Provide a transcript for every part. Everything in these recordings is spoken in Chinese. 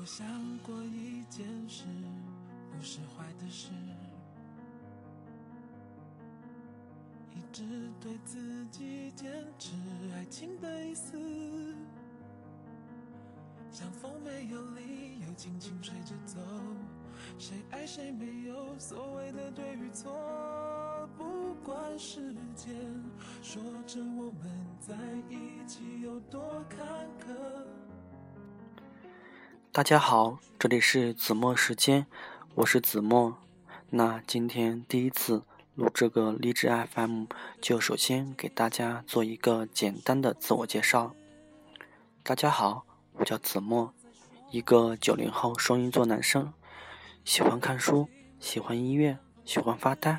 我想过一件事，不是坏的事，一直对自己坚持爱情的意思。像风没有理由轻轻吹着走，谁爱谁没有所谓的对与错。不管时间说着我们在一起有多坎坷。大家好，这里是子墨时间，我是子墨。那今天第一次录这个励志 FM，就首先给大家做一个简单的自我介绍。大家好，我叫子墨，一个九零后双鱼座男生，喜欢看书，喜欢音乐，喜欢发呆。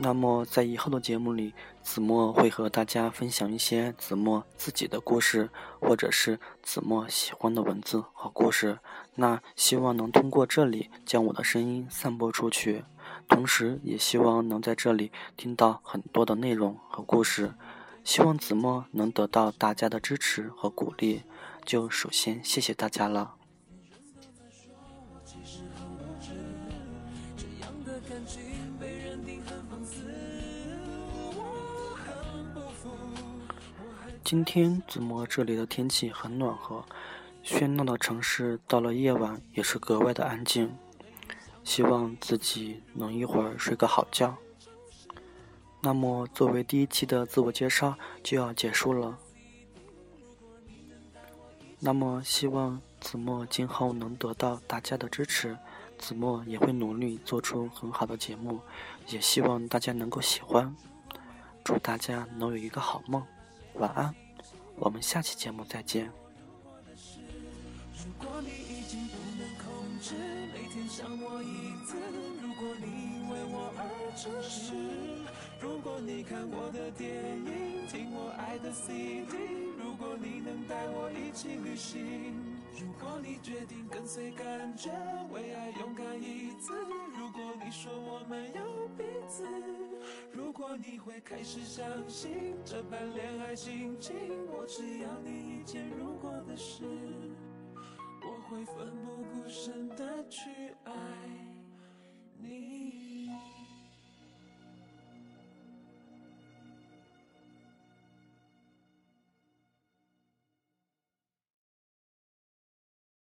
那么，在以后的节目里，子墨会和大家分享一些子墨自己的故事，或者是子墨喜欢的文字和故事。那希望能通过这里将我的声音散播出去，同时也希望能在这里听到很多的内容和故事。希望子墨能得到大家的支持和鼓励。就首先谢谢大家了。今天子墨这里的天气很暖和，喧闹的城市到了夜晚也是格外的安静。希望自己能一会儿睡个好觉。那么，作为第一期的自我介绍就要结束了。那么，希望子墨今后能得到大家的支持，子墨也会努力做出很好的节目，也希望大家能够喜欢。祝大家能有一个好梦。晚安，我们下期节目再见。如果你已经不能控制，每天想我一次；如果你因为我而诚实；如果你看我的电影，听我爱的 CD；如果你能带我一起旅行；如果你决定跟随感觉，没有彼此。如果你会开始相信这般恋爱心情，我只要你一件如果的事，我会奋不顾身。